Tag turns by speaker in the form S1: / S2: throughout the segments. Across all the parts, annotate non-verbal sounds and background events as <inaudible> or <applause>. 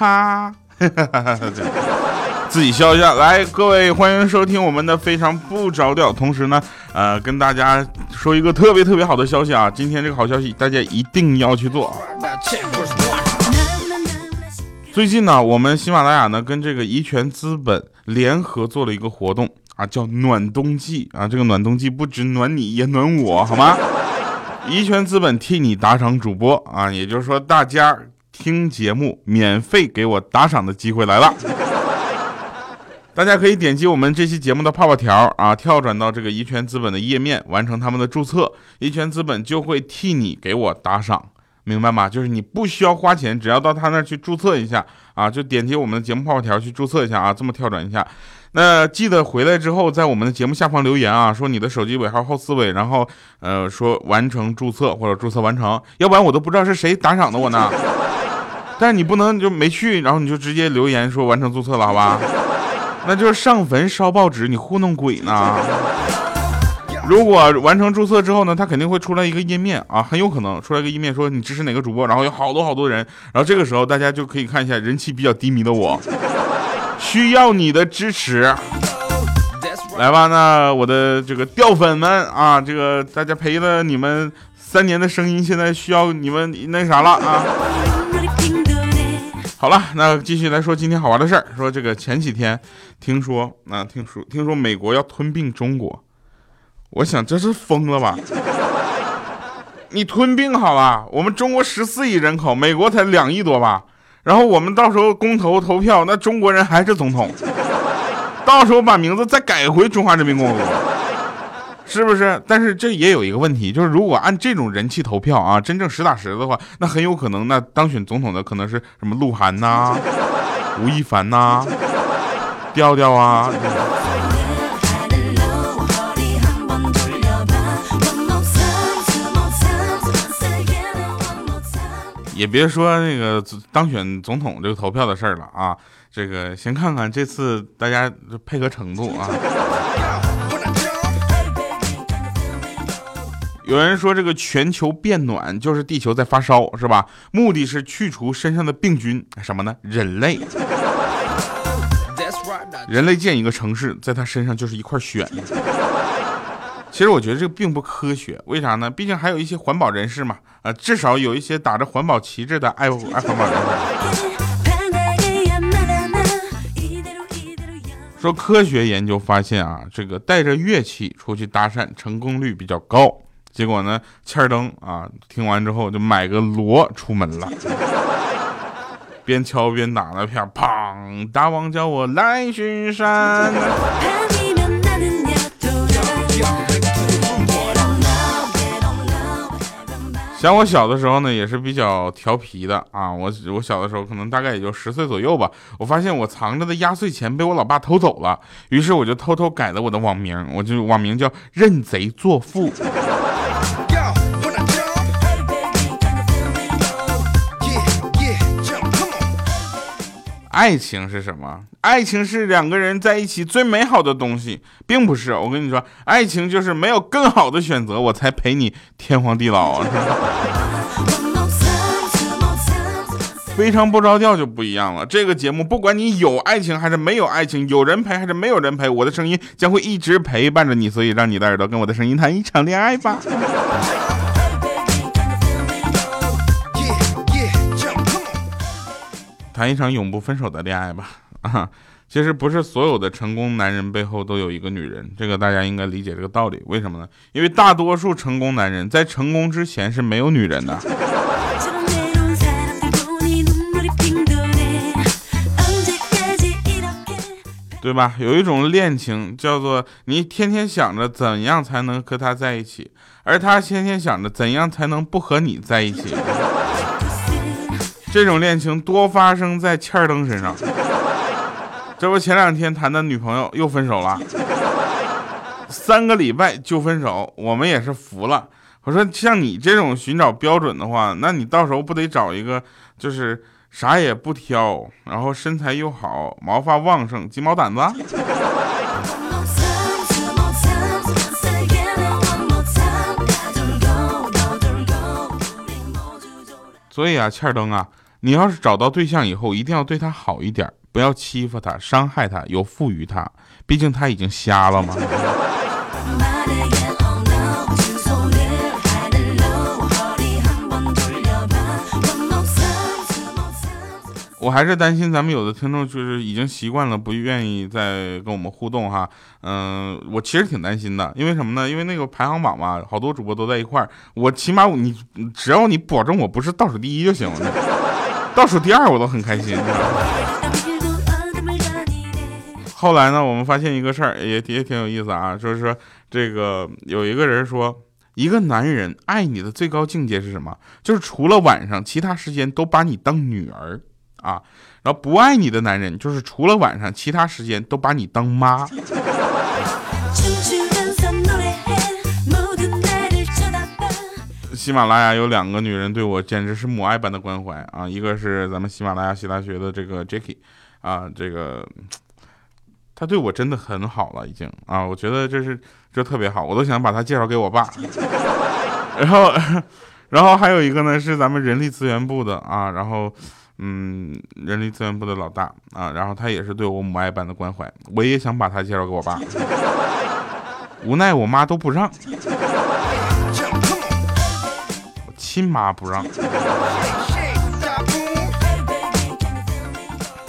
S1: 哈，自己笑一下。来，各位欢迎收听我们的非常不着调。同时呢，呃，跟大家说一个特别特别好的消息啊！今天这个好消息，大家一定要去做。最近呢，我们喜马拉雅呢跟这个怡泉资本联合做了一个活动啊，叫暖冬季啊。这个暖冬季不止暖你，也暖我，好吗？怡泉资本替你打赏主播啊，也就是说，大家听节目免费给我打赏的机会来了。大家可以点击我们这期节目的泡泡条啊，跳转到这个怡泉资本的页面，完成他们的注册，怡泉资本就会替你给我打赏。明白吗？就是你不需要花钱，只要到他那儿去注册一下啊，就点击我们的节目泡泡条去注册一下啊，这么跳转一下。那记得回来之后，在我们的节目下方留言啊，说你的手机尾号后四位，然后呃说完成注册或者注册完成，要不然我都不知道是谁打赏的我呢。但是你不能就没去，然后你就直接留言说完成注册了，好吧？<laughs> 那就是上坟烧报纸，你糊弄鬼呢。如果完成注册之后呢，他肯定会出来一个页面啊，很有可能出来一个页面说你支持哪个主播，然后有好多好多人，然后这个时候大家就可以看一下人气比较低迷的我，需要你的支持，来吧，那我的这个掉粉们啊，这个大家陪了你们三年的声音，现在需要你们那啥了啊。好了，那继续来说今天好玩的事儿，说这个前几天听说啊，听说听说美国要吞并中国。我想这是疯了吧？<laughs> 你吞并好了，我们中国十四亿人口，美国才两亿多吧？然后我们到时候公投投票，那中国人还是总统，到时候把名字再改回中华人民共和国，是不是？但是这也有一个问题，就是如果按这种人气投票啊，真正实打实的话，那很有可能那当选总统的可能是什么鹿晗呐、吴亦凡呐、调调啊。也别说那个当选总统这个投票的事儿了啊，这个先看看这次大家配合程度啊。有人说这个全球变暖就是地球在发烧，是吧？目的是去除身上的病菌，什么呢？人类。人类建一个城市，在他身上就是一块雪。其实我觉得这个并不科学，为啥呢？毕竟还有一些环保人士嘛，啊，至少有一些打着环保旗帜的爱爱环保人士。说科学研究发现啊，这个带着乐器出去搭讪成功率比较高。结果呢，欠儿登啊，听完之后就买个锣出门了，<laughs> 边敲边打那片，砰！大王叫我来巡山。像我小的时候呢，也是比较调皮的啊。我我小的时候可能大概也就十岁左右吧。我发现我藏着的压岁钱被我老爸偷走了，于是我就偷偷改了我的网名，我就网名叫认贼作父。爱情是什么？爱情是两个人在一起最美好的东西，并不是。我跟你说，爱情就是没有更好的选择，我才陪你天荒地老啊！<laughs> 非常不着调就不一样了。这个节目，不管你有爱情还是没有爱情，有人陪还是没有人陪，我的声音将会一直陪伴着你。所以，让你的耳朵跟我的声音谈一场恋爱吧。谈一场永不分手的恋爱吧啊！其实不是所有的成功男人背后都有一个女人，这个大家应该理解这个道理。为什么呢？因为大多数成功男人在成功之前是没有女人的，对吧？有一种恋情叫做你天天想着怎样才能和他在一起，而他天天想着怎样才能不和你在一起。这种恋情多发生在欠儿登身上，这不前两天谈的女朋友又分手了，三个礼拜就分手，我们也是服了。我说像你这种寻找标准的话，那你到时候不得找一个就是啥也不挑，然后身材又好，毛发旺盛，鸡毛掸子。所以啊，欠儿登啊。你要是找到对象以后，一定要对他好一点，不要欺负他、伤害他、有负于他，毕竟他已经瞎了嘛。我还是担心咱们有的听众就是已经习惯了，不愿意再跟我们互动哈。嗯，我其实挺担心的，因为什么呢？因为那个排行榜嘛，好多主播都在一块儿。我起码你只要你保证我不是倒数第一就行了，倒数第二我都很开心。后来呢，我们发现一个事儿，也也挺有意思啊，就是说这个有一个人说，一个男人爱你的最高境界是什么？就是除了晚上，其他时间都把你当女儿。啊，然后不爱你的男人，就是除了晚上，其他时间都把你当妈。<laughs> 喜马拉雅有两个女人对我简直是母爱般的关怀啊，一个是咱们喜马拉雅喜大学的这个 Jacky，啊，这个他对我真的很好了，已经啊，我觉得这是这特别好，我都想把他介绍给我爸。<laughs> 然后，然后还有一个呢是咱们人力资源部的啊，然后。嗯，人力资源部的老大啊，然后他也是对我母爱般的关怀，我也想把他介绍给我爸，无奈我妈都不让，亲妈不让。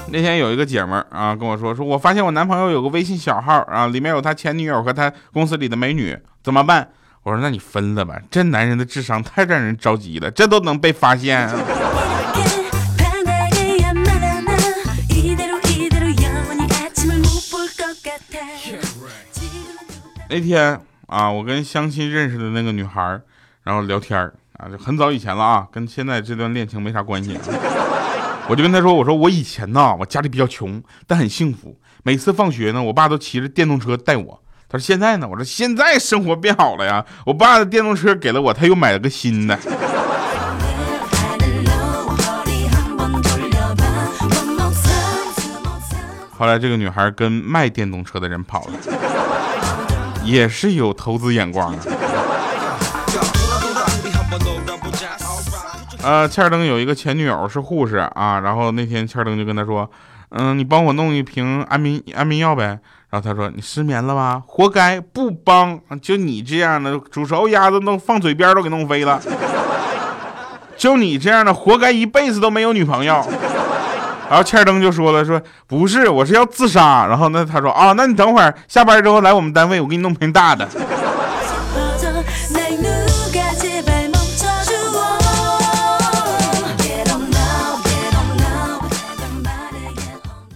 S1: 那天有一个姐们儿啊跟我说，说我发现我男朋友有个微信小号啊，里面有他前女友和他公司里的美女，怎么办？我说那你分了吧，这男人的智商太让人着急了，这都能被发现。那天啊，我跟相亲认识的那个女孩然后聊天儿啊，就很早以前了啊，跟现在这段恋情没啥关系。<laughs> 我就跟他说，我说我以前呢，我家里比较穷，但很幸福。每次放学呢，我爸都骑着电动车带我。他说现在呢，我说现在生活变好了呀，我爸的电动车给了我，他又买了个新的。<laughs> 后来这个女孩跟卖电动车的人跑了。也是有投资眼光的。呃，欠灯有一个前女友是护士啊，然后那天欠灯就跟他说：“嗯，你帮我弄一瓶安眠安眠药呗。”然后他说：“你失眠了吧？活该，不帮，就你这样的煮熟鸭子弄放嘴边都给弄飞了，就你这样的活该一辈子都没有女朋友。”然后欠灯就说了：“说不是，我是要自杀。”然后那他说：“啊，那你等会儿下班之后来我们单位，我给你弄瓶大的。”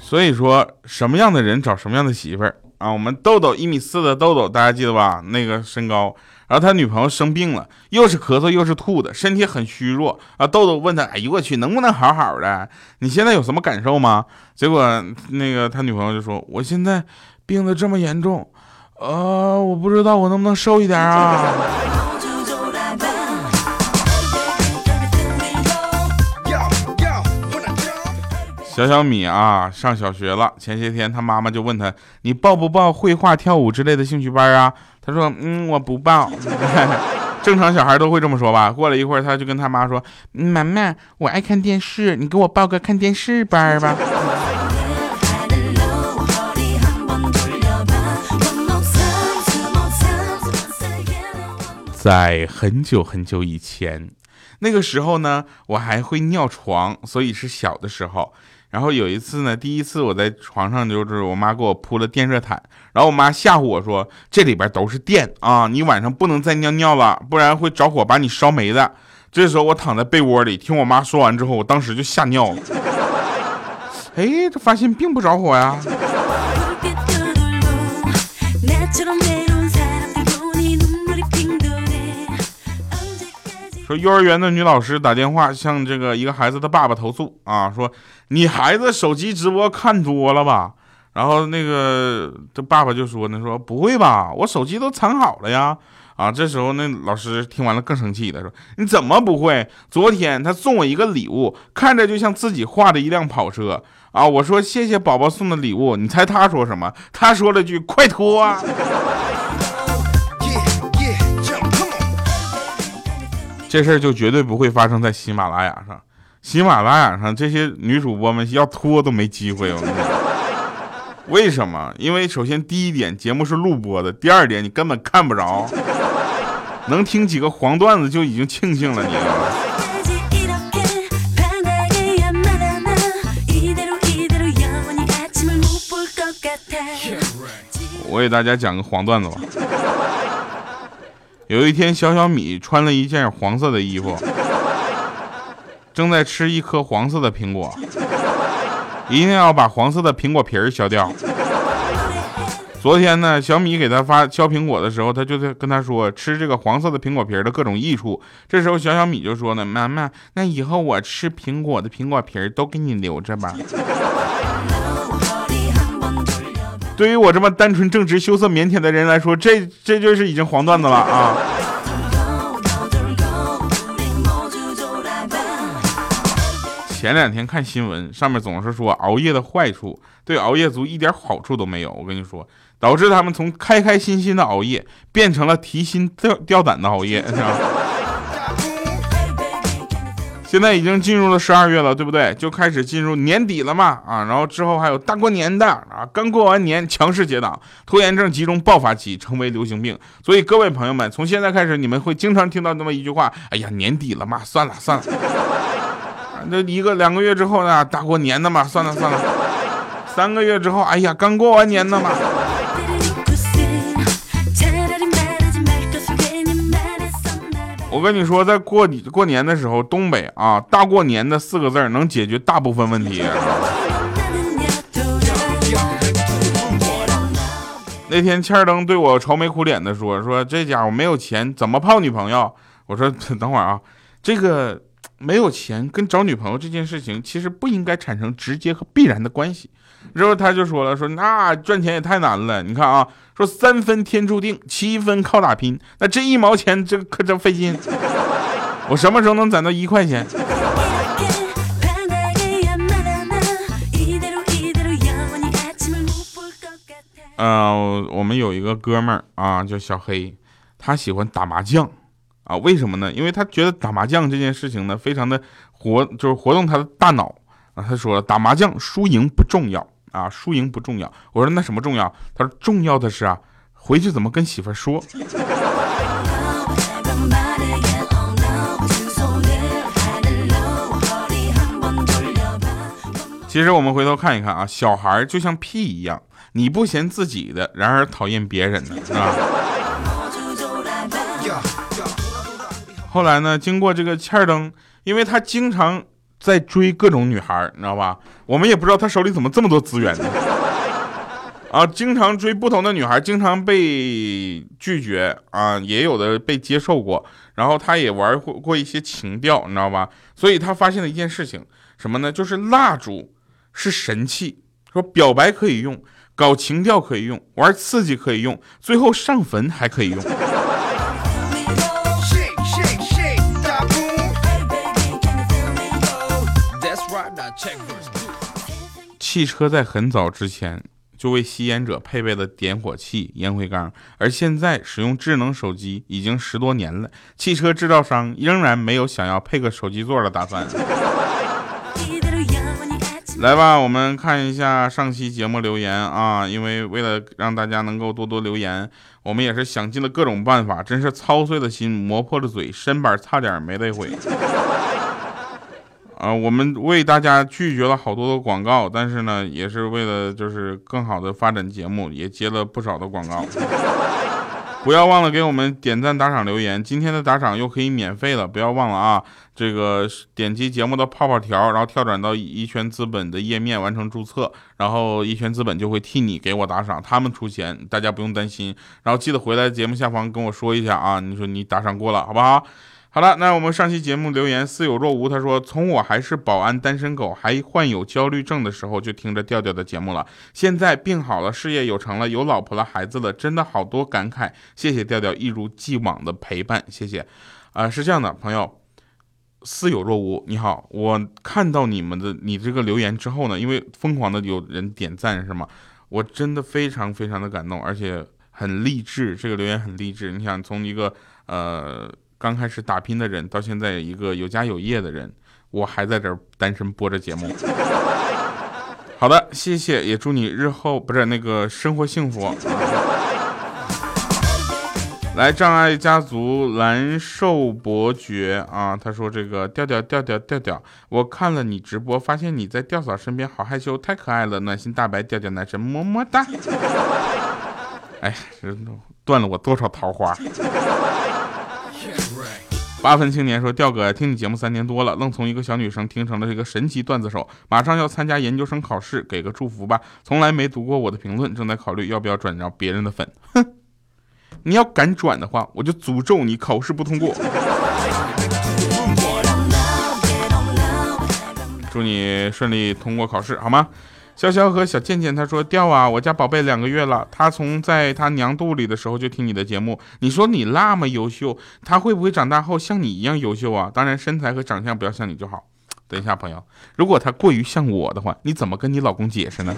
S1: 所以说，什么样的人找什么样的媳妇儿啊？我们豆豆一米四的豆豆，大家记得吧？那个身高。然后他女朋友生病了，又是咳嗽又是吐的，身体很虚弱啊。豆豆问他：“哎呦我去，能不能好好的？你现在有什么感受吗？”结果那个他女朋友就说：“我现在病得这么严重，呃，我不知道我能不能瘦一点啊。”小小米啊，上小学了。前些天他妈妈就问他：“你报不报绘画、跳舞之类的兴趣班啊？”他说：“嗯，我不报。<laughs> ”正常小孩都会这么说吧。过了一会儿，他就跟他妈说：“妈妈，我爱看电视，你给我报个看电视班吧。<laughs> ”在很久很久以前，那个时候呢，我还会尿床，所以是小的时候。然后有一次呢，第一次我在床上，就是我妈给我铺了电热毯，然后我妈吓唬我说：“这里边都是电啊，你晚上不能再尿尿了，不然会着火把你烧没的。”这时候我躺在被窝里，听我妈说完之后，我当时就吓尿了。哎，这发现并不着火呀。说幼儿园的女老师打电话向这个一个孩子的爸爸投诉啊，说你孩子手机直播看多了吧？然后那个这爸爸就说呢，说不会吧，我手机都藏好了呀。啊，这时候那老师听完了更生气了，说你怎么不会？昨天他送我一个礼物，看着就像自己画的一辆跑车啊。我说谢谢宝宝送的礼物，你猜他说什么？他说了句快脱。啊这事儿就绝对不会发生在喜马拉雅上。喜马拉雅上这些女主播们要脱都没机会，我跟你讲。为什么？因为首先第一点，节目是录播的；第二点，你根本看不着，能听几个黄段子就已经庆幸了你。我给大家讲个黄段子吧。有一天，小小米穿了一件黄色的衣服，正在吃一颗黄色的苹果。一定要把黄色的苹果皮儿削掉。昨天呢，小米给他发削苹果的时候，他就在跟他说吃这个黄色的苹果皮儿的各种益处。这时候小小米就说呢：“妈妈，那以后我吃苹果的苹果皮儿都给你留着吧。”对于我这么单纯正直、羞涩腼腆的人来说，这这就是已经黄段子了啊。前两天看新闻，上面总是说熬夜的坏处，对熬夜族一点好处都没有。我跟你说，导致他们从开开心心的熬夜，变成了提心吊吊胆的熬夜，是吧？现在已经进入了十二月了，对不对？就开始进入年底了嘛，啊，然后之后还有大过年的啊，刚过完年，强势结党，拖延症集中爆发期，成为流行病。所以各位朋友们，从现在开始，你们会经常听到那么一句话：哎呀，年底了嘛，算了算了。那一个两个月之后呢？大过年的嘛，算了算了。三个月之后，哎呀，刚过完年的嘛。我跟你说，在过过年的时候，东北啊，大过年的四个字能解决大部分问题。那天欠儿登对我愁眉苦脸的说：“说这家伙没有钱，怎么泡女朋友？”我说：“ <laughs> 等会儿啊，这个。”没有钱跟找女朋友这件事情，其实不应该产生直接和必然的关系。之后他就说了，说那赚钱也太难了。你看啊，说三分天注定，七分靠打拼。那这一毛钱，这可真费劲。<laughs> 我什么时候能攒到一块钱？嗯，我们有一个哥们儿啊，叫小黑，他喜欢打麻将。啊，为什么呢？因为他觉得打麻将这件事情呢，非常的活，就是活动他的大脑啊。他说打麻将输赢不重要啊，输赢不重要。我说那什么重要？他说重要的是啊，回去怎么跟媳妇说。其实我们回头看一看啊，小孩就像屁一样，你不嫌自己的，然而讨厌别人的，是吧？<laughs> 后来呢？经过这个欠儿灯，因为他经常在追各种女孩，你知道吧？我们也不知道他手里怎么这么多资源呢？啊，经常追不同的女孩，经常被拒绝啊，也有的被接受过。然后他也玩过过一些情调，你知道吧？所以他发现了一件事情，什么呢？就是蜡烛是神器，说表白可以用，搞情调可以用，玩刺激可以用，最后上坟还可以用。汽车在很早之前就为吸烟者配备了点火器、烟灰缸，而现在使用智能手机已经十多年了，汽车制造商仍然没有想要配个手机座的打算。<laughs> 来吧，我们看一下上期节目留言啊，因为为了让大家能够多多留言，我们也是想尽了各种办法，真是操碎了心，磨破了嘴，身板差点没累毁。啊，我们为大家拒绝了好多的广告，但是呢，也是为了就是更好的发展节目，也接了不少的广告。不要忘了给我们点赞、打赏、留言。今天的打赏又可以免费了，不要忘了啊！这个点击节目的泡泡条，然后跳转到一拳资本的页面完成注册，然后一拳资本就会替你给我打赏，他们出钱，大家不用担心。然后记得回来节目下方跟我说一下啊，你说你打赏过了，好不好？好了，那我们上期节目留言似有若无。他说：“从我还是保安单身狗，还患有焦虑症的时候，就听着调调的节目了。现在病好了，事业有成了，有老婆了，孩子了，真的好多感慨。谢谢调调一如既往的陪伴，谢谢。啊，是这样的，朋友，似有若无，你好，我看到你们的你这个留言之后呢，因为疯狂的有人点赞是吗？我真的非常非常的感动，而且很励志。这个留言很励志。你想从一个呃。”刚开始打拼的人，到现在一个有家有业的人，我还在这儿单身播着节目。<laughs> 好的，谢谢，也祝你日后不是那个生活幸福。来，障碍家族蓝瘦伯爵啊，他说这个调调调调调调，我看了你直播，发现你在调嫂身边好害羞，太可爱了，暖心大白调调男神么么哒。<laughs> 哎，断了我多少桃花。八分青年说：“调哥，听你节目三年多了，愣从一个小女生听成了这个神奇段子手，马上要参加研究生考试，给个祝福吧。从来没读过我的评论，正在考虑要不要转让别人的粉。哼，你要敢转的话，我就诅咒你考试不通过。祝你顺利通过考试，好吗？”潇潇和小健健他说掉啊，我家宝贝两个月了，他从在他娘肚里的时候就听你的节目。你说你那么优秀，他会不会长大后像你一样优秀啊？<laughs> 当然身材和长相不要像你就好。等一下，朋友，如果他过于像我的话，你怎么跟你老公解释呢？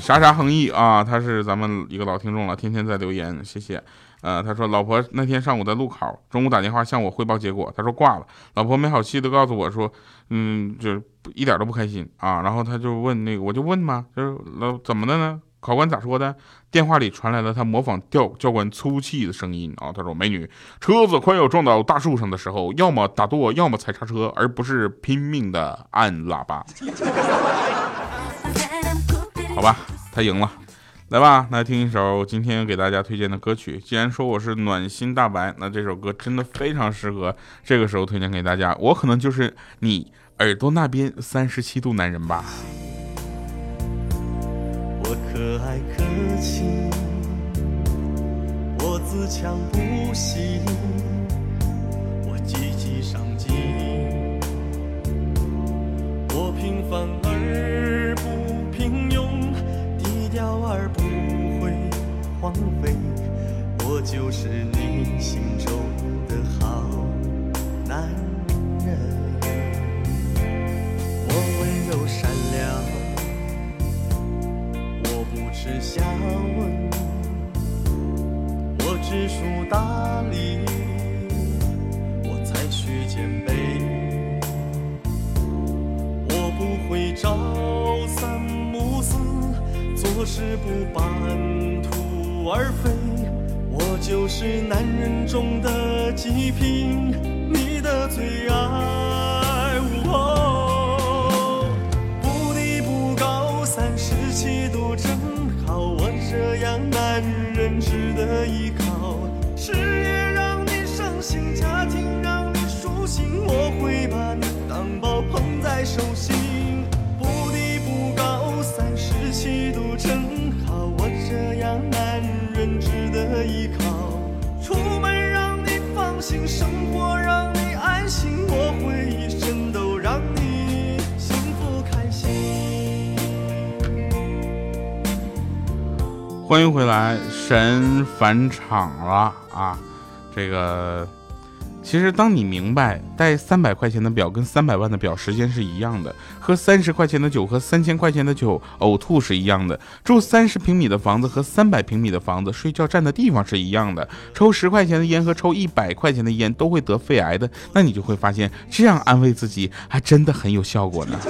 S1: 啥啥恒毅啊，他是咱们一个老听众了，天天在留言，谢谢。呃，他说老婆那天上午在路考，中午打电话向我汇报结果，他说挂了。老婆没好气的告诉我说，嗯，就是一点都不开心啊。然后他就问那个，我就问嘛，就是老怎么的呢？考官咋说的？电话里传来了他模仿教教官粗气的声音啊。他说美女，车子快要撞到大树上的时候，要么打舵，要么踩刹车，而不是拼命的按喇叭。<laughs> 好吧，他赢了。来吧，来听一首今天给大家推荐的歌曲。既然说我是暖心大白，那这首歌真的非常适合这个时候推荐给大家。我可能就是你耳朵那边三十七度男人吧。
S2: 我可爱可亲，我自强不息，我积极上进，我平凡而荒废，我就是你心中的好男人。我温柔善良，我不耻下问，我知书达理，我才学兼备，我不会朝三暮四，做事不半途。而飞，我就是男人中的极品，你的最爱。不低不高，三十七度正好，我这样男人值得依靠。事业让你上心，家庭让你舒心，我会把你当宝捧在手心。不低不高，三十七度正好，我这样男人。值得依靠，出门让你放心，生活让你安心，我会一生都让你幸福开心。
S1: 欢迎回来，神返场了啊！这个。其实，当你明白带三百块钱的表跟三百万的表时间是一样的，喝三十块钱的酒和三千块钱的酒呕吐是一样的，住三十平米的房子和三百平米的房子睡觉占的地方是一样的，抽十块钱的烟和抽一百块钱的烟都会得肺癌的，那你就会发现这样安慰自己还真的很有效果呢。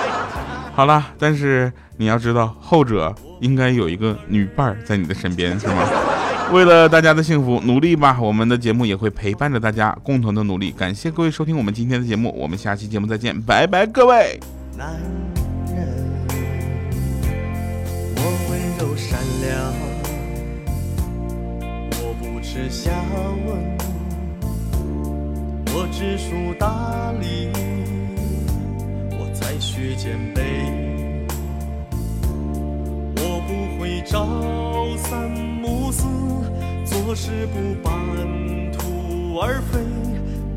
S1: <laughs> 好了，但是你要知道，后者应该有一个女伴在你的身边，是吗？为了大家的幸福，努力吧！我们的节目也会陪伴着大家，共同的努力。感谢各位收听我们今天的节目，我们下期节目再见，拜拜，各位。
S2: 男人，我温柔善良，我不耻下问，我知书达理，我才学兼备。我不会朝三暮四，若是不半途而废，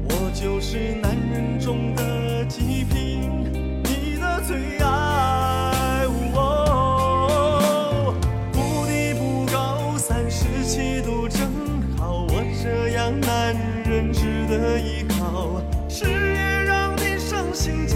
S2: 我就是男人中的极品，你的最爱。哦，不低不高，三十七度正好，我这样男人值得依靠。事业让你伤心。